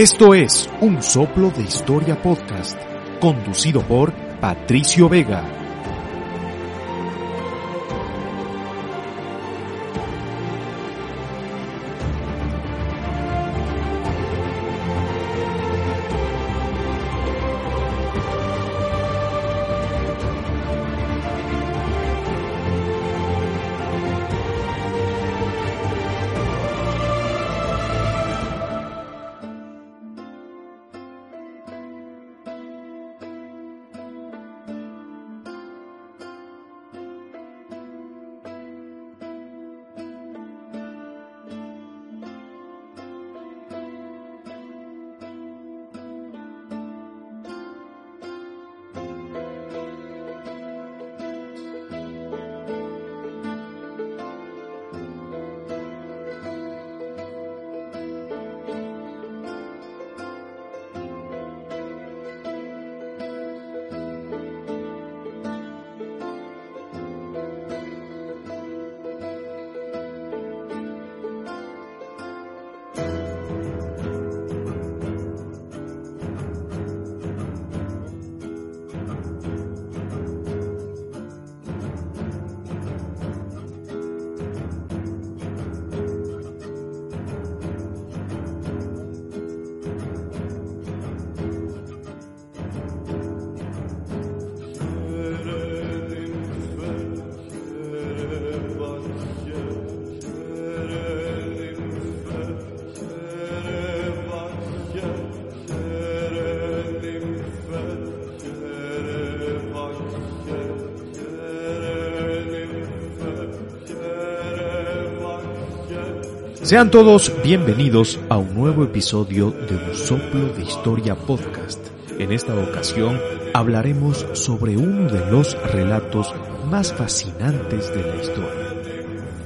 Esto es Un Soplo de Historia Podcast, conducido por Patricio Vega. Sean todos bienvenidos a un nuevo episodio de Un Soplo de Historia Podcast. En esta ocasión hablaremos sobre uno de los relatos más fascinantes de la historia,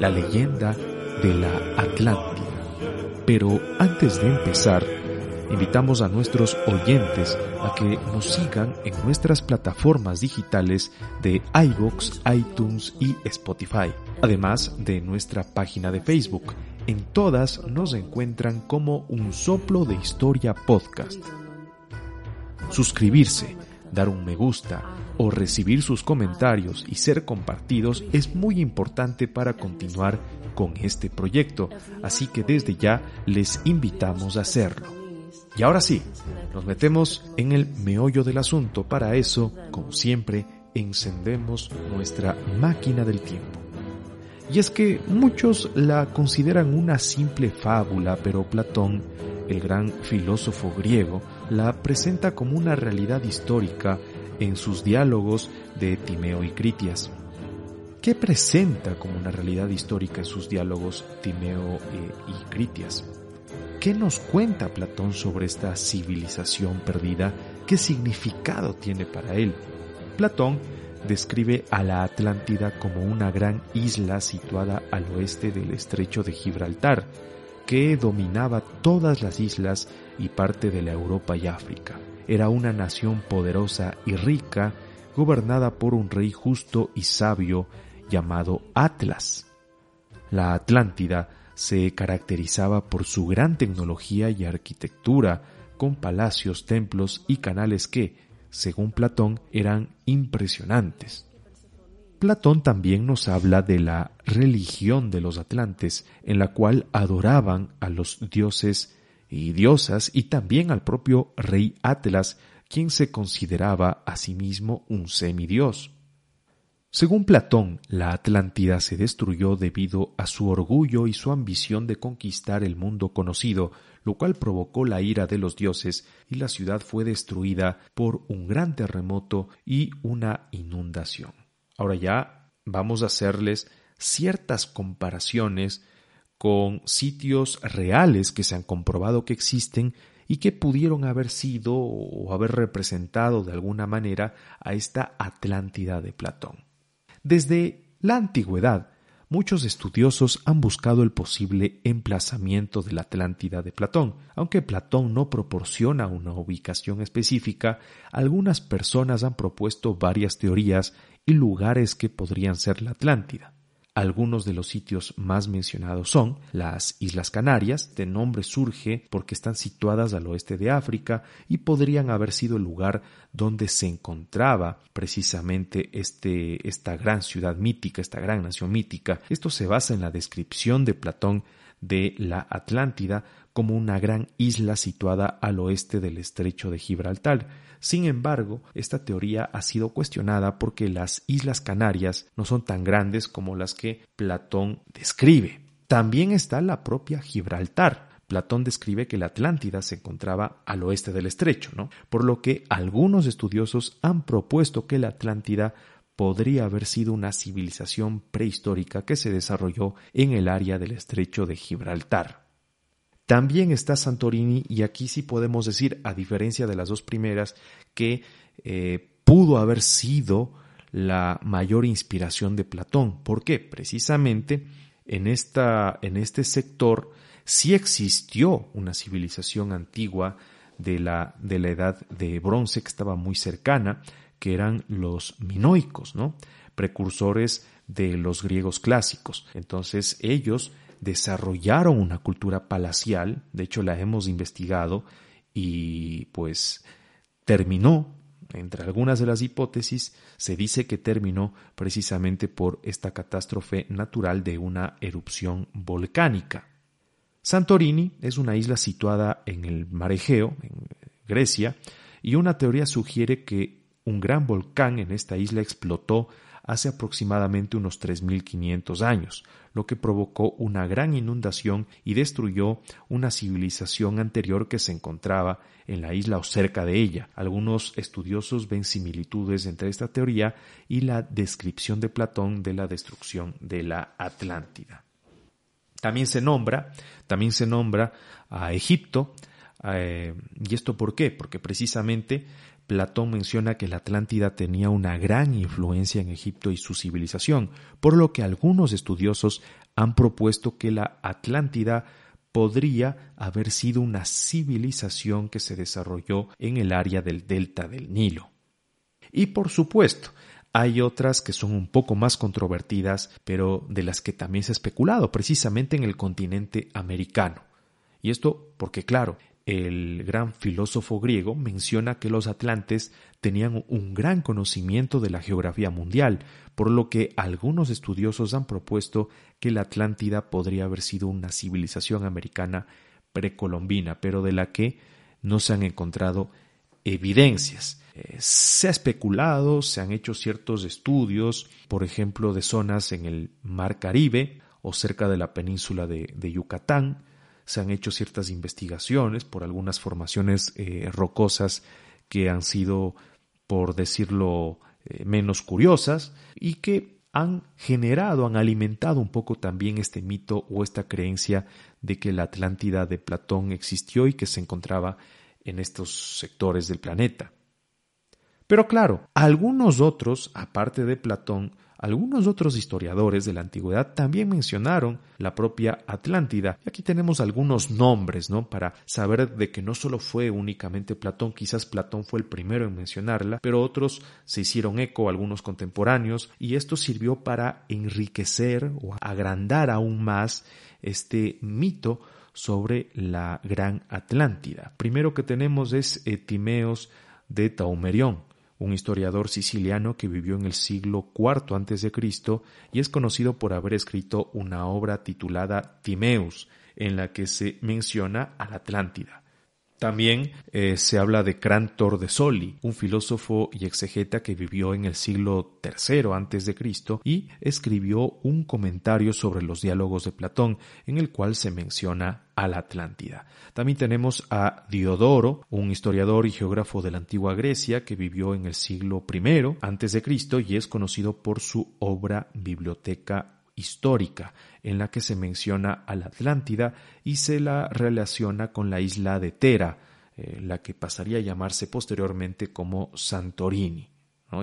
la leyenda de la Atlántida. Pero antes de empezar, invitamos a nuestros oyentes a que nos sigan en nuestras plataformas digitales de iVoox, iTunes y Spotify, además de nuestra página de Facebook en todas nos encuentran como un soplo de historia podcast. Suscribirse, dar un me gusta o recibir sus comentarios y ser compartidos es muy importante para continuar con este proyecto, así que desde ya les invitamos a hacerlo. Y ahora sí, nos metemos en el meollo del asunto. Para eso, como siempre, encendemos nuestra máquina del tiempo. Y es que muchos la consideran una simple fábula, pero Platón, el gran filósofo griego, la presenta como una realidad histórica en sus diálogos de Timeo y Critias. ¿Qué presenta como una realidad histórica en sus diálogos Timeo eh, y Critias? ¿Qué nos cuenta Platón sobre esta civilización perdida? ¿Qué significado tiene para él? Platón describe a la Atlántida como una gran isla situada al oeste del estrecho de Gibraltar, que dominaba todas las islas y parte de la Europa y África. Era una nación poderosa y rica, gobernada por un rey justo y sabio llamado Atlas. La Atlántida se caracterizaba por su gran tecnología y arquitectura, con palacios, templos y canales que, según Platón, eran impresionantes. Platón también nos habla de la religión de los atlantes, en la cual adoraban a los dioses y diosas y también al propio rey Atlas, quien se consideraba a sí mismo un semidios. Según Platón, la Atlántida se destruyó debido a su orgullo y su ambición de conquistar el mundo conocido, lo cual provocó la ira de los dioses y la ciudad fue destruida por un gran terremoto y una inundación. Ahora ya vamos a hacerles ciertas comparaciones con sitios reales que se han comprobado que existen y que pudieron haber sido o haber representado de alguna manera a esta Atlántida de Platón. Desde la antigüedad, muchos estudiosos han buscado el posible emplazamiento de la Atlántida de Platón. Aunque Platón no proporciona una ubicación específica, algunas personas han propuesto varias teorías y lugares que podrían ser la Atlántida. Algunos de los sitios más mencionados son las Islas Canarias, de nombre surge porque están situadas al oeste de África y podrían haber sido el lugar donde se encontraba precisamente este, esta gran ciudad mítica, esta gran nación mítica. Esto se basa en la descripción de Platón de la Atlántida como una gran isla situada al oeste del estrecho de Gibraltar. Sin embargo, esta teoría ha sido cuestionada porque las Islas Canarias no son tan grandes como las que Platón describe. También está la propia Gibraltar. Platón describe que la Atlántida se encontraba al oeste del estrecho, ¿no? Por lo que algunos estudiosos han propuesto que la Atlántida podría haber sido una civilización prehistórica que se desarrolló en el área del estrecho de Gibraltar. También está Santorini y aquí sí podemos decir, a diferencia de las dos primeras, que eh, pudo haber sido la mayor inspiración de Platón. ¿Por qué? Precisamente en, esta, en este sector sí existió una civilización antigua de la, de la edad de bronce que estaba muy cercana, que eran los minoicos, ¿no? precursores de los griegos clásicos. Entonces ellos desarrollaron una cultura palacial, de hecho la hemos investigado y pues terminó, entre algunas de las hipótesis, se dice que terminó precisamente por esta catástrofe natural de una erupción volcánica. Santorini es una isla situada en el mar Egeo, en Grecia, y una teoría sugiere que un gran volcán en esta isla explotó hace aproximadamente unos 3.500 años, lo que provocó una gran inundación y destruyó una civilización anterior que se encontraba en la isla o cerca de ella. Algunos estudiosos ven similitudes entre esta teoría y la descripción de Platón de la destrucción de la Atlántida. También se nombra, también se nombra a Egipto, eh, ¿Y esto por qué? Porque precisamente Platón menciona que la Atlántida tenía una gran influencia en Egipto y su civilización, por lo que algunos estudiosos han propuesto que la Atlántida podría haber sido una civilización que se desarrolló en el área del delta del Nilo. Y por supuesto, hay otras que son un poco más controvertidas, pero de las que también se ha especulado, precisamente en el continente americano. Y esto porque, claro, el gran filósofo griego menciona que los atlantes tenían un gran conocimiento de la geografía mundial, por lo que algunos estudiosos han propuesto que la Atlántida podría haber sido una civilización americana precolombina, pero de la que no se han encontrado evidencias. Eh, se ha especulado, se han hecho ciertos estudios, por ejemplo, de zonas en el Mar Caribe o cerca de la península de Yucatán, se han hecho ciertas investigaciones por algunas formaciones eh, rocosas que han sido, por decirlo, eh, menos curiosas y que han generado, han alimentado un poco también este mito o esta creencia de que la Atlántida de Platón existió y que se encontraba en estos sectores del planeta. Pero claro, algunos otros, aparte de Platón, algunos otros historiadores de la antigüedad también mencionaron la propia Atlántida. Y aquí tenemos algunos nombres, ¿no? Para saber de que no solo fue únicamente Platón, quizás Platón fue el primero en mencionarla, pero otros se hicieron eco, algunos contemporáneos, y esto sirvió para enriquecer o agrandar aún más este mito sobre la gran Atlántida. Primero que tenemos es Timeos de Taumerión, un historiador siciliano que vivió en el siglo IV a.C. y es conocido por haber escrito una obra titulada Timeus, en la que se menciona a la Atlántida. También eh, se habla de Crantor de Soli, un filósofo y exegeta que vivió en el siglo III Cristo y escribió un comentario sobre los diálogos de Platón en el cual se menciona a la Atlántida. También tenemos a Diodoro, un historiador y geógrafo de la antigua Grecia que vivió en el siglo I antes de Cristo y es conocido por su obra Biblioteca histórica en la que se menciona a la Atlántida y se la relaciona con la isla de Tera, eh, la que pasaría a llamarse posteriormente como Santorini,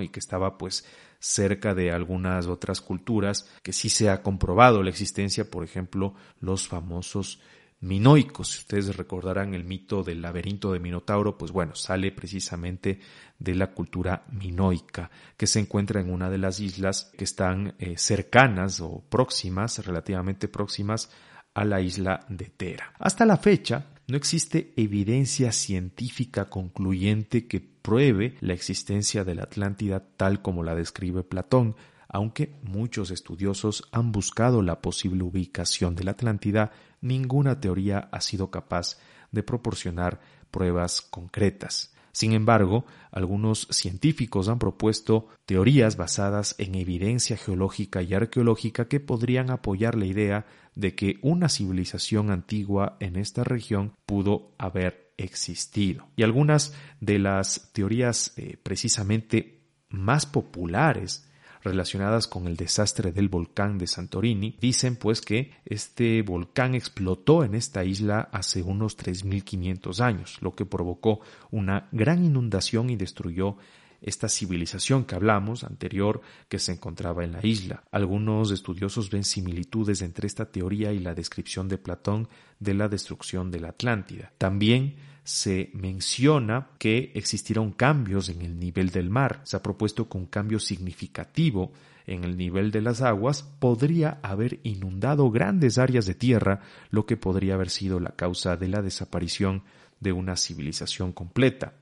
y que estaba pues cerca de algunas otras culturas que sí se ha comprobado la existencia, por ejemplo, los famosos minoicos. Si ustedes recordarán el mito del laberinto de Minotauro, pues bueno, sale precisamente de la cultura minoica, que se encuentra en una de las islas que están eh, cercanas o próximas, relativamente próximas a la isla de Tera. Hasta la fecha, no existe evidencia científica concluyente que pruebe la existencia de la Atlántida tal como la describe Platón, aunque muchos estudiosos han buscado la posible ubicación de la Atlántida, ninguna teoría ha sido capaz de proporcionar pruebas concretas. Sin embargo, algunos científicos han propuesto teorías basadas en evidencia geológica y arqueológica que podrían apoyar la idea de que una civilización antigua en esta región pudo haber existido. Y algunas de las teorías eh, precisamente más populares relacionadas con el desastre del volcán de Santorini dicen pues que este volcán explotó en esta isla hace unos 3.500 años, lo que provocó una gran inundación y destruyó esta civilización que hablamos anterior que se encontraba en la isla. Algunos estudiosos ven similitudes entre esta teoría y la descripción de Platón de la destrucción de la Atlántida. También se menciona que existieron cambios en el nivel del mar. Se ha propuesto que un cambio significativo en el nivel de las aguas podría haber inundado grandes áreas de tierra, lo que podría haber sido la causa de la desaparición de una civilización completa.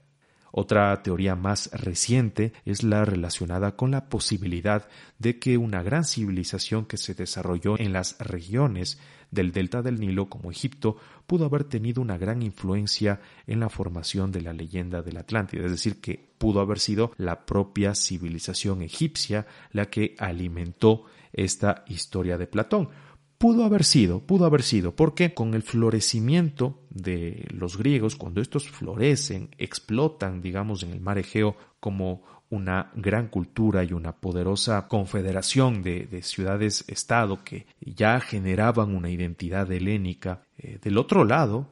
Otra teoría más reciente es la relacionada con la posibilidad de que una gran civilización que se desarrolló en las regiones del delta del Nilo como Egipto pudo haber tenido una gran influencia en la formación de la leyenda de la Atlántida, es decir, que pudo haber sido la propia civilización egipcia la que alimentó esta historia de Platón. Pudo haber sido, pudo haber sido, porque con el florecimiento de los griegos, cuando estos florecen, explotan, digamos, en el mar Egeo como una gran cultura y una poderosa confederación de, ciudades-estado que ya generaban una identidad helénica. Eh, del otro lado,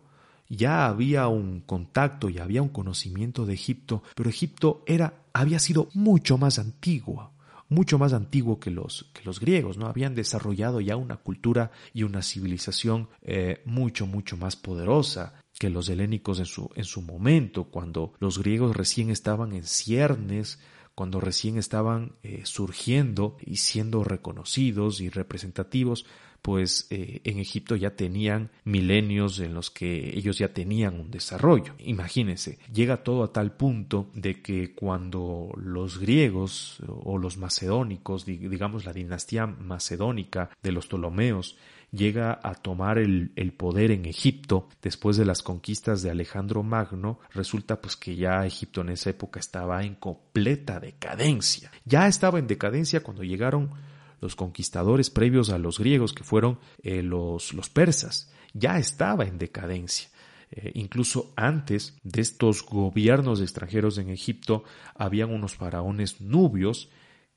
ya había un contacto y había un conocimiento de Egipto, pero Egipto era, había sido mucho más antiguo mucho más antiguo que los, que los griegos, ¿no? Habían desarrollado ya una cultura y una civilización eh, mucho, mucho más poderosa que los helénicos en su, en su momento, cuando los griegos recién estaban en ciernes, cuando recién estaban eh, surgiendo y siendo reconocidos y representativos, pues eh, en Egipto ya tenían milenios en los que ellos ya tenían un desarrollo. Imagínense, llega todo a tal punto de que cuando los griegos o los macedónicos, digamos la dinastía macedónica de los Ptolomeos, llega a tomar el, el, poder en Egipto después de las conquistas de Alejandro Magno, resulta pues que ya Egipto en esa época estaba en completa decadencia. Ya estaba en decadencia cuando llegaron los conquistadores previos a los griegos, que fueron eh, los, los, persas, ya estaba en decadencia. Eh, incluso antes de estos gobiernos extranjeros en Egipto, habían unos faraones nubios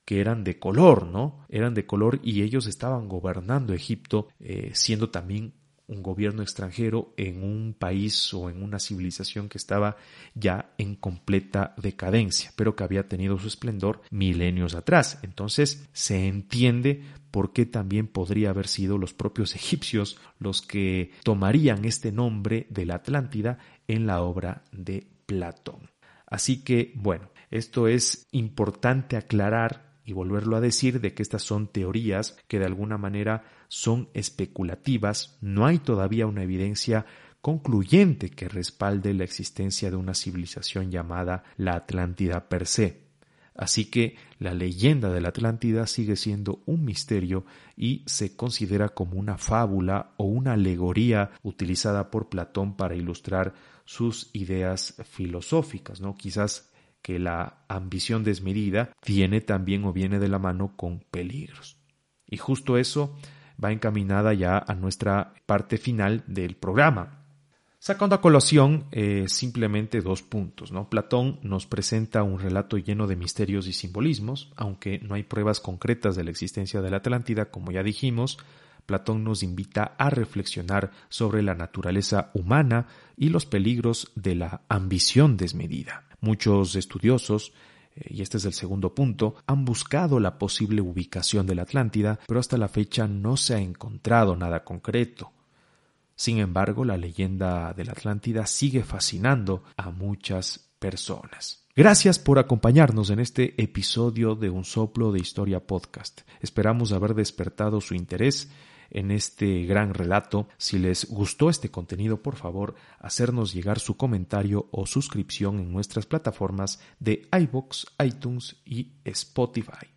que eran de color, ¿no? Eran de color y ellos estaban gobernando Egipto, eh, siendo también un gobierno extranjero en un país o en una civilización que estaba ya en completa decadencia, pero que había tenido su esplendor milenios atrás. Entonces se entiende por qué también podría haber sido los propios egipcios los que tomarían este nombre de la Atlántida en la obra de Platón. Así que, bueno, esto es importante aclarar y volverlo a decir de que estas son teorías que de alguna manera son especulativas, no hay todavía una evidencia concluyente que respalde la existencia de una civilización llamada la Atlántida per se. Así que la leyenda de la Atlántida sigue siendo un misterio y se considera como una fábula o una alegoría utilizada por Platón para ilustrar sus ideas filosóficas, ¿no? Quizás que la ambición desmedida tiene también o viene de la mano con peligros. Y justo eso va encaminada ya a nuestra parte final del programa. Sacando a colación eh, simplemente dos puntos. ¿no? Platón nos presenta un relato lleno de misterios y simbolismos, aunque no hay pruebas concretas de la existencia de la Atlántida, como ya dijimos, Platón nos invita a reflexionar sobre la naturaleza humana y los peligros de la ambición desmedida. Muchos estudiosos eh, y este es el segundo punto, han buscado la posible ubicación de la Atlántida, pero hasta la fecha no se ha encontrado nada concreto. Sin embargo, la leyenda de la Atlántida sigue fascinando a muchas personas. Gracias por acompañarnos en este episodio de Un Soplo de Historia Podcast. Esperamos haber despertado su interés en este gran relato. Si les gustó este contenido, por favor, hacernos llegar su comentario o suscripción en nuestras plataformas de iBox, iTunes y Spotify.